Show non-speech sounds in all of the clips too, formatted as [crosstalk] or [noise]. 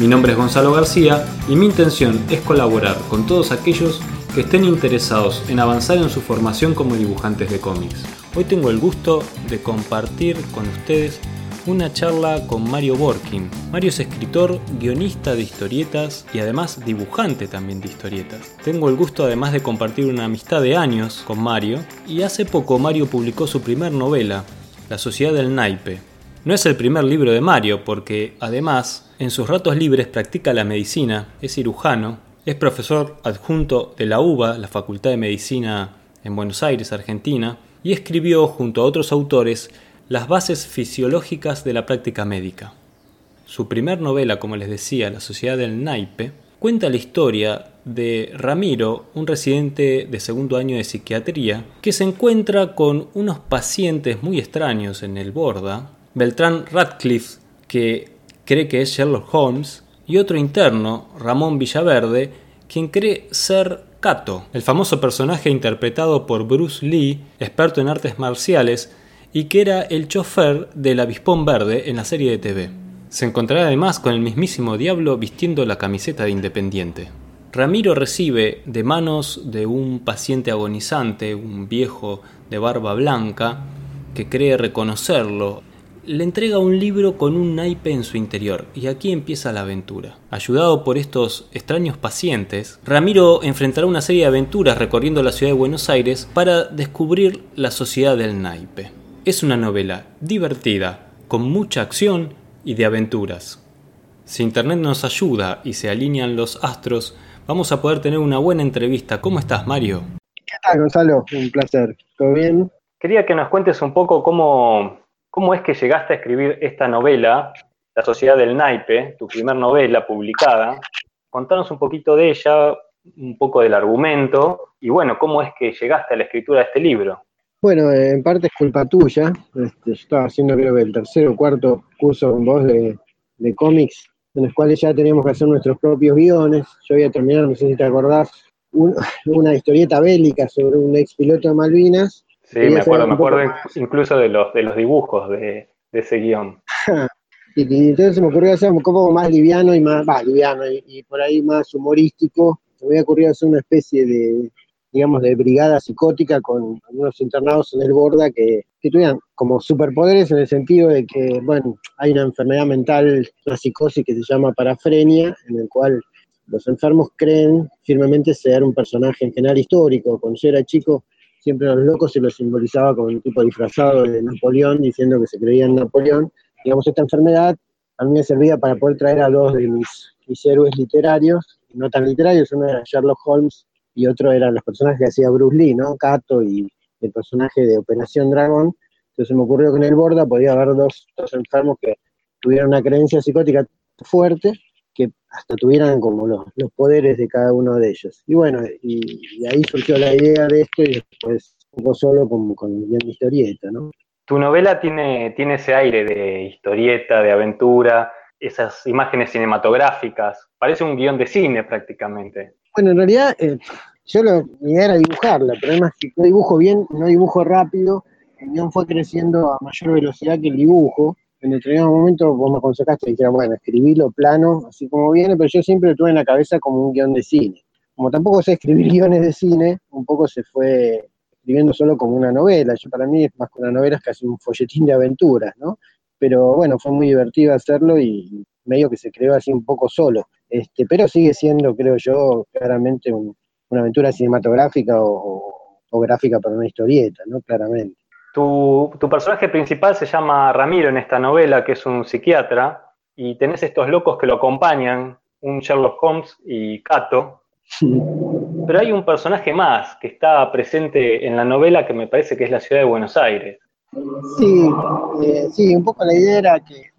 Mi nombre es Gonzalo García y mi intención es colaborar con todos aquellos que estén interesados en avanzar en su formación como dibujantes de cómics. Hoy tengo el gusto de compartir con ustedes una charla con Mario Borkin. Mario es escritor, guionista de historietas y además dibujante también de historietas. Tengo el gusto además de compartir una amistad de años con Mario y hace poco Mario publicó su primer novela, La Sociedad del Naipe. No es el primer libro de Mario porque además en sus ratos libres practica la medicina, es cirujano, es profesor adjunto de la UBA, la Facultad de Medicina en Buenos Aires, Argentina, y escribió junto a otros autores las bases fisiológicas de la práctica médica. Su primer novela, como les decía, La Sociedad del Naipe, cuenta la historia de Ramiro, un residente de segundo año de psiquiatría, que se encuentra con unos pacientes muy extraños en el Borda, Beltrán Radcliffe, que cree que es Sherlock Holmes, y otro interno, Ramón Villaverde, quien cree ser Kato, el famoso personaje interpretado por Bruce Lee, experto en artes marciales, y que era el chofer del avispón verde en la serie de TV. Se encontrará además con el mismísimo diablo vistiendo la camiseta de Independiente. Ramiro recibe de manos de un paciente agonizante, un viejo de barba blanca, que cree reconocerlo, le entrega un libro con un naipe en su interior, y aquí empieza la aventura. Ayudado por estos extraños pacientes, Ramiro enfrentará una serie de aventuras recorriendo la ciudad de Buenos Aires para descubrir la sociedad del naipe. Es una novela divertida, con mucha acción y de aventuras. Si Internet nos ayuda y se alinean los astros, vamos a poder tener una buena entrevista. ¿Cómo estás, Mario? ¿Qué tal, Gonzalo? Un placer. ¿Todo bien? Quería que nos cuentes un poco cómo, cómo es que llegaste a escribir esta novela, La Sociedad del Naipe, tu primer novela publicada. Contanos un poquito de ella, un poco del argumento y bueno, cómo es que llegaste a la escritura de este libro. Bueno, en parte es culpa tuya. Este, yo estaba haciendo creo que el tercer o cuarto curso con vos de, cómics, en los cuales ya teníamos que hacer nuestros propios guiones. Yo había terminado, no sé si te acordás, [laughs] una historieta bélica sobre un ex piloto de Malvinas. Sí, me acuerdo, me acuerdo incluso de los, de los dibujos de, ese guion. [laughs] y, entonces me ocurrió hacer un poco más liviano y más, liviano y, por ahí más humorístico. Me había ocurrido hacer una especie de, digamos, de brigada psicótica con algunos internados en el Borda que, que tuvieran como superpoderes en el sentido de que, bueno, hay una enfermedad mental, una psicosis que se llama parafrenia, en el cual los enfermos creen firmemente ser un personaje en general histórico. Cuando yo era chico, siempre a los locos se los simbolizaba como un tipo disfrazado de Napoleón, diciendo que se creía en Napoleón. Digamos, esta enfermedad a mí me servía para poder traer a dos de mis, mis héroes literarios, no tan literarios, uno era Sherlock Holmes y otro eran los personajes que hacía Bruce Lee, ¿no? Cato y el personaje de Operación Dragón. Entonces me ocurrió que en el Borda podía haber dos, enfermos que tuvieran una creencia psicótica fuerte, que hasta tuvieran como los, los poderes de cada uno de ellos. Y bueno, y, ahí surgió la idea de esto y después un poco solo con, con de historieta, ¿no? Tu novela tiene, tiene ese aire de historieta, de aventura, esas imágenes cinematográficas. Parece un guion de cine prácticamente. Bueno, en realidad eh, yo lo, mi idea era dibujarla, pero además que no dibujo bien, no dibujo rápido, el guion fue creciendo a mayor velocidad que el dibujo. En determinado momento vos me aconsejaste y dijera, bueno, escribilo plano, así como viene, pero yo siempre lo tuve en la cabeza como un guion de cine. Como tampoco sé escribir [laughs] guiones de cine, un poco se fue escribiendo solo como una novela. Yo para mí es más que una novela, es casi un folletín de aventuras, ¿no? Pero bueno, fue muy divertido hacerlo y medio que se creó así un poco solo. Este, pero sigue siendo, creo yo, claramente una aventura cinematográfica o, gráfica para una historieta, ¿no? Claramente. Tu, personaje principal se llama Ramiro en esta novela, que es un psiquiatra, y tenés estos locos que lo acompañan, un Sherlock Holmes y Cato. Pero hay un personaje más que está presente en la novela que me parece que es la ciudad de Buenos Aires. Sí, eh, sí, un poco la idea era que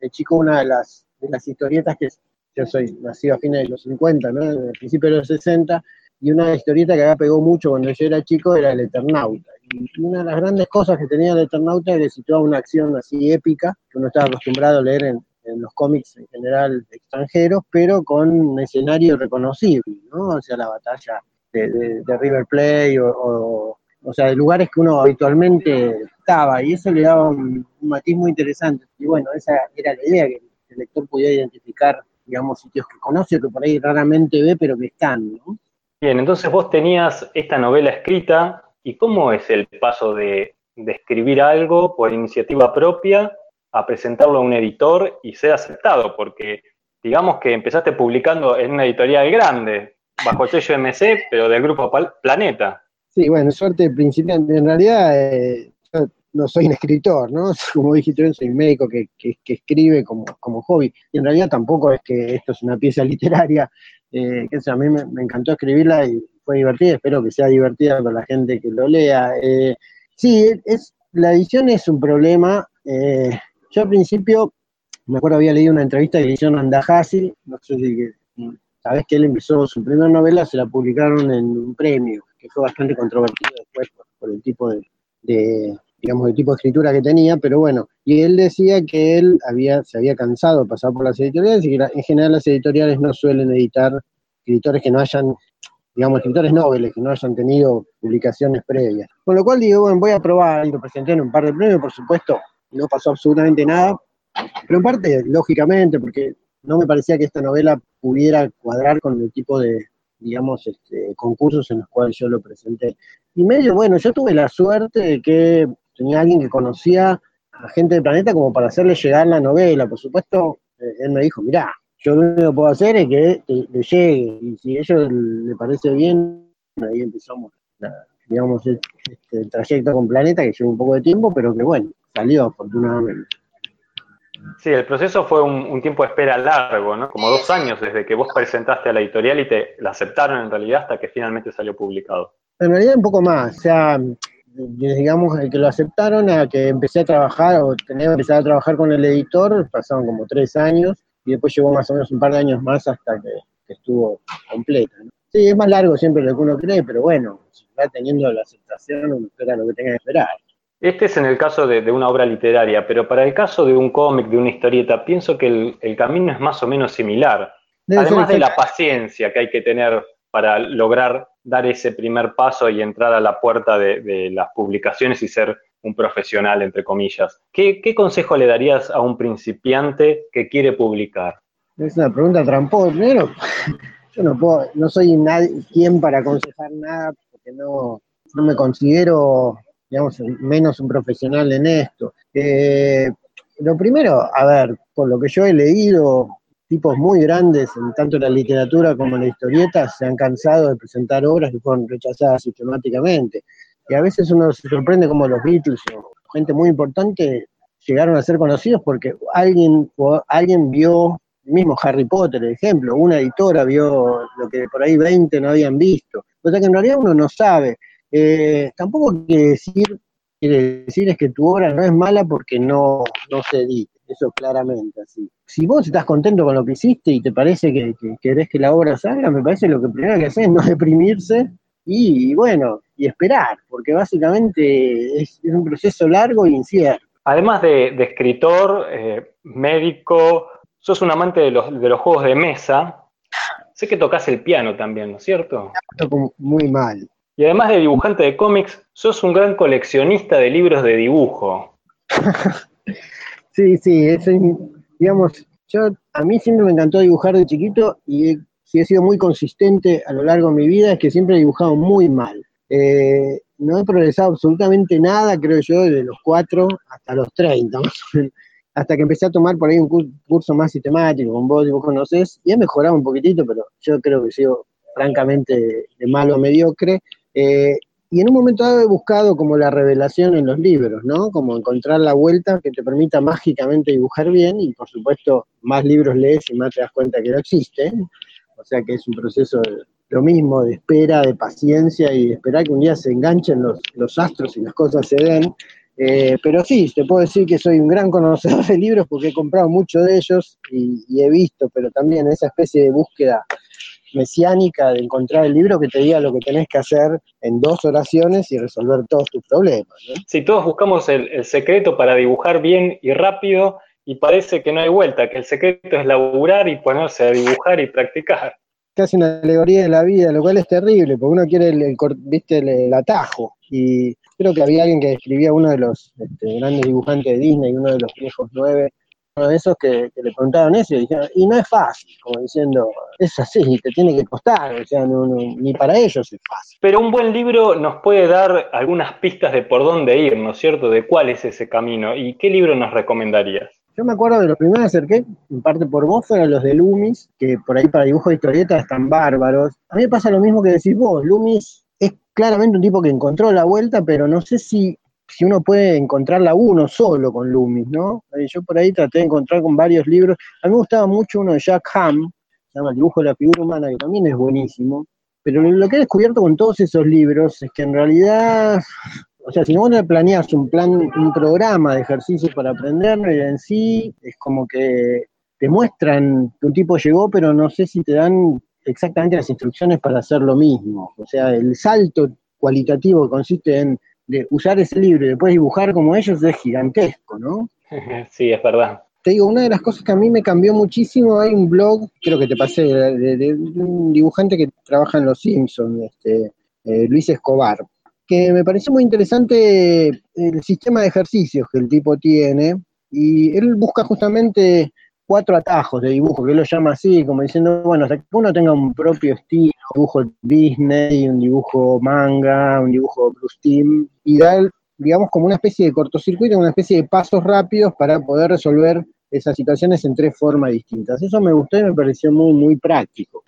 de chico una de las, de las historietas que yo soy nacido a fines de los 50, ¿no? En el principio de los 60, y una historieta que había pegó mucho cuando yo era chico era El Eternauta. Y una de las grandes cosas que tenía El Eternauta era que situaba una acción así épica, que uno estaba acostumbrado a leer en, los cómics en general extranjeros, pero con un escenario reconocible, ¿no? O sea, la batalla de, River Plate o, o, sea, de lugares que uno habitualmente estaba, y eso le daba un, un matiz muy interesante. Y bueno, esa era la idea, que el lector pudiera identificar digamos, sitios que conoce, que por ahí raramente ve, pero que están, ¿no? Bien, entonces vos tenías esta novela escrita, ¿y cómo es el paso de, escribir algo por iniciativa propia a presentarlo a un editor y ser aceptado? Porque digamos que empezaste publicando en una editorial grande, bajo el sello MC, pero del grupo Planeta. Sí, bueno, suerte principiante. En realidad, eh, no soy un escritor, ¿no? [laughs] Como dijiste, soy un médico que, escribe como, como, hobby. Y en realidad tampoco es que esto es una pieza literaria, eh, que a mí me, encantó escribirla y fue divertida, espero que sea divertida para la gente que lo lea. Eh, sí, es, la edición es un problema. Eh, yo al principio, me acuerdo había leído una entrevista de edición Andajasi, no sé si sabes que él empezó su primera novela, se la publicaron en un premio, que fue bastante controvertido después por, el tipo de, digamos, el tipo de escritura que tenía, pero bueno, y él decía que él había, se había cansado de pasar por las editoriales y que en general las editoriales no suelen editar escritores que no hayan, digamos, escritores nobles, que no hayan tenido publicaciones previas. Con lo cual digo, bueno, voy a probar, y lo presenté en un par de premios, por supuesto, no pasó absolutamente nada, pero en parte, lógicamente, porque no me parecía que esta novela pudiera cuadrar con el tipo de, digamos, este, concursos en los cuales yo lo presenté. Y medio, bueno, yo tuve la suerte de que tenía alguien que conocía a gente del planeta como para hacerle llegar la novela. Por supuesto, eh, él me dijo, mirá, yo lo único que puedo hacer es que le llegue, y si a ellos le parece bien, ahí empezamos, digamos, este, el trayecto con Planeta, que llevó un poco de tiempo, pero que bueno, salió afortunadamente. Sí, el proceso fue un, tiempo de espera largo, ¿no? Como dos años desde que vos presentaste a la editorial y te la aceptaron en realidad hasta que finalmente salió publicado. En realidad un poco más, o sea, digamos, el que lo aceptaron a que empecé a trabajar o tenía que empezar a trabajar con el editor, pasaron como tres años y después llevó más o menos un par de años más hasta que, estuvo completa. Sí, es más largo siempre lo que uno cree, pero bueno, si va teniendo la aceptación, uno espera lo que tenga que esperar. Este es en el caso de, una obra literaria, pero para el caso de un cómic, de una historieta, pienso que el, camino es más o menos similar. Además de la paciencia que hay que tener para lograr dar ese primer paso y entrar a la puerta de, las publicaciones y ser un profesional, entre comillas. ¿Qué, consejo le darías a un principiante que quiere publicar? Es una pregunta tramposa. Primero, [laughs] yo no puedo, no soy nadie, quien para aconsejar nada, porque no, no me considero, digamos, menos un profesional en esto. Eh, lo primero, a ver, por lo que yo he leído, tipos muy grandes, en tanto en la literatura como en la historieta, se han cansado de presentar obras que fueron rechazadas sistemáticamente. Y a veces uno se sorprende como los Beatles o gente muy importante llegaron a ser conocidos porque alguien, alguien vio, mismo Harry Potter, ejemplo, una editora vio lo que por ahí 20 no habían visto. O sea que en realidad uno no sabe. Eh, tampoco quiere decir, quiere decir es que tu obra no es mala porque no, no se edita eso claramente así. Si vos estás contento con lo que hiciste y te parece que, querés que la obra salga, me parece lo que primero que hacer es no [laughs] deprimirse y, bueno, y esperar, porque básicamente es, un proceso largo e incierto. Además de, escritor, eh, médico, sos un amante de los, de los juegos de mesa. Sé que tocas el piano también, ¿no es cierto? Toco muy mal. Y además de dibujante de cómics, sos un gran coleccionista de libros de dibujo. [laughs] Sí, sí, eso digamos, yo a mí siempre me encantó dibujar de chiquito y si he sido muy consistente a lo largo de mi vida es que siempre he dibujado muy mal. Eh, no he progresado absolutamente nada, creo yo, desde los 4 hasta los 30, [laughs] hasta que empecé a tomar por ahí un curso más sistemático, con vos, vos conocés, y he mejorado un poquitito, pero yo creo que sigo francamente de malo a mediocre. Eh, y en un momento dado he buscado como la revelación en los libros, ¿no? Como encontrar la vuelta que te permita mágicamente dibujar bien y por supuesto más libros lees y más te das cuenta que no existen. O sea que es un proceso de, lo mismo, de espera, de paciencia y de esperar que un día se enganchen los, astros y las cosas se den. Eh, pero sí, te puedo decir que soy un gran conocedor de libros porque he comprado muchos de ellos y, he visto, pero también esa especie de búsqueda mesiánica de encontrar el libro que te diga lo que tenés que hacer en dos oraciones y resolver todos tus problemas. Si todos buscamos el, secreto para dibujar bien y rápido y parece que no hay vuelta, que el secreto es laburar y ponerse a dibujar y practicar. Casi una alegoría de la vida, lo cual es terrible, porque uno quiere el, ¿viste? el atajo. Y creo que había alguien que escribía uno de los este, grandes dibujantes de Disney, uno de los viejos nueve, uno de esos que, le preguntaban eso y dijeron, y no es fácil, como diciendo, es así, te tiene que costar, o sea, ni para ellos es fácil. Pero un buen libro nos puede dar algunas pistas de por dónde ir, ¿no es cierto? De cuál es ese camino. ¿Y qué libro nos recomendarías? Yo me acuerdo de los primeros que acerqué, en parte por vos, fueron los de Loomis, que por ahí para dibujo de historietas están bárbaros. A mí me pasa lo mismo que decís vos, Loomis es claramente un tipo que encontró la vuelta, pero no sé si, si uno puede encontrarla uno solo con Loomis, ¿no? Eh, yo por ahí traté de encontrar con varios libros. A mí me gustaba mucho uno de Jack Ham, se llama El dibujo de la figura humana, que también es buenísimo. Pero lo que he descubierto con todos esos libros es que en realidad, o sea, si no planeas un plan, un programa de ejercicios para aprenderlo, y en sí es como que te muestran que un tipo llegó, pero no sé si te dan exactamente las instrucciones para hacer lo mismo. O sea, el salto cualitativo consiste en usar ese libro y después dibujar como ellos es gigantesco, ¿no? [laughs] Sí, es verdad. Te digo, una de las cosas que a mí me cambió muchísimo, hay un blog, creo que te pasé, de, un dibujante que trabaja en Los Simpsons, este, eh, Luis Escobar, que me pareció muy interesante el sistema de ejercicios que el tipo tiene, y él busca justamente cuatro atajos de dibujo, que él lo llama así, como diciendo, bueno, hasta que uno tenga un propio estilo, dibujo Disney, un dibujo manga, un dibujo Blue Steam, y dar, digamos, como una especie de cortocircuito, una especie de pasos rápidos para poder resolver esas situaciones en tres formas distintas. Eso me gustó y me pareció muy, muy práctico.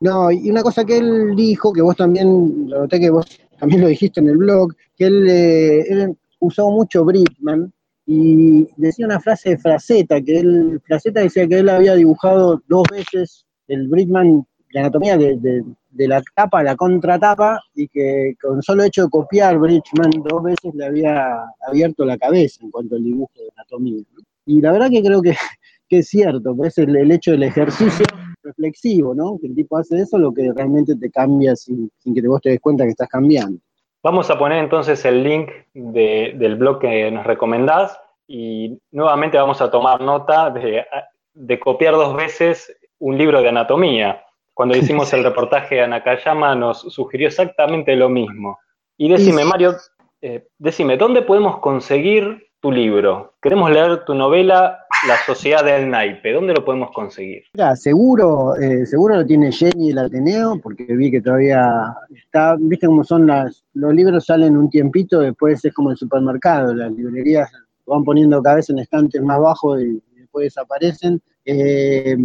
No, y una cosa que él dijo, que vos también, lo noté que vos también lo dijiste en el blog, que él, eh, usó mucho Brickman, y decía una frase de Fraceta, que él, Fraceta decía que él había dibujado dos veces el Brickman, la anatomía de, la tapa la contratapa, y que con solo hecho de copiar Brickman dos veces le había abierto la cabeza en cuanto al dibujo de anatomía. Y la verdad que creo que, [laughs] es cierto, pues el, el hecho del ejercicio reflexivo, ¿no? Que el tipo hace eso, lo que realmente te cambia sin, que vos te des cuenta que estás cambiando. Vamos a poner entonces el link del blog que nos recomendás y nuevamente vamos a tomar nota de, copiar dos veces un libro de anatomía. Cuando [laughs] hicimos el reportaje a Nakayama nos sugirió exactamente lo mismo. Y decime, Mario, eh, decime, ¿dónde podemos conseguir tu libro? Queremos leer tu novela la Sociedad del Naipe, ¿dónde lo podemos conseguir? Ya, seguro, eh, seguro lo tiene Jenny el Ateneo, porque vi que todavía está, viste cómo son las, los libros salen un tiempito, después es como el supermercado, las librerías van poniendo cada vez en estantes más bajos y, después desaparecen. Eh,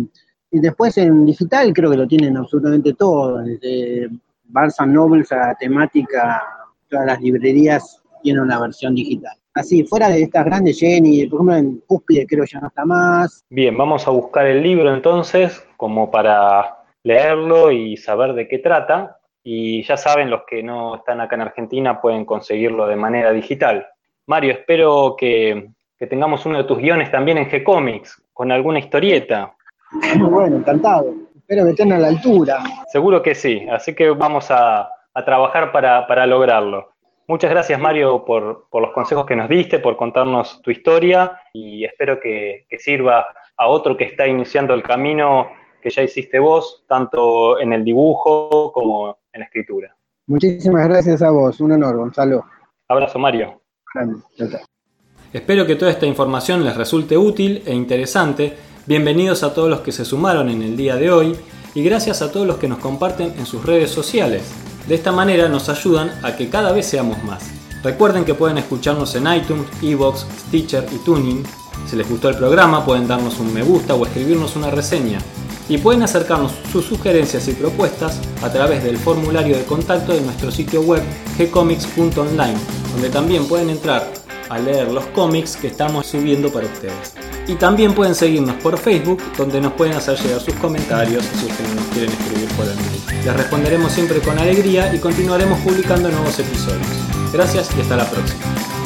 y después en digital creo que lo tienen absolutamente todo, desde Barnes Nobles a temática, todas las librerías tienen una versión digital. Así, fuera de estas grandes Jenny, por ejemplo en Cúspide creo ya no está más. Bien, vamos a buscar el libro entonces, como para leerlo y saber de qué trata. Y ya saben, los que no están acá en Argentina pueden conseguirlo de manera digital. Mario, espero que, tengamos uno de tus guiones también en G-Comics, con alguna historieta. Muy bueno, encantado. Espero que estén a la altura. Seguro que sí, así que vamos a, trabajar para lograrlo. Muchas gracias Mario por, los consejos que nos diste, por contarnos tu historia y espero que, sirva a otro que está iniciando el camino que ya hiciste vos, tanto en el dibujo como en la escritura. Muchísimas gracias a vos, un honor Gonzalo. Abrazo Mario. Espero que toda esta información les resulte útil e interesante. Bienvenidos a todos los que se sumaron en el día de hoy y gracias a todos los que nos comparten en sus redes sociales. De esta manera nos ayudan a que cada vez seamos más. Recuerden que pueden escucharnos en iTunes, Evox, Stitcher y Tuning. Si les gustó el programa pueden darnos un me gusta o escribirnos una reseña. Y pueden acercarnos sus sugerencias y propuestas a través del formulario de contacto de nuestro sitio web gcomics.online, donde también pueden entrar a leer los cómics que estamos subiendo para ustedes. Y también pueden seguirnos por Facebook, donde nos pueden hacer llegar sus comentarios si es que nos quieren escribir por el mail. Les responderemos siempre con alegría y continuaremos publicando nuevos episodios. Gracias y hasta la próxima.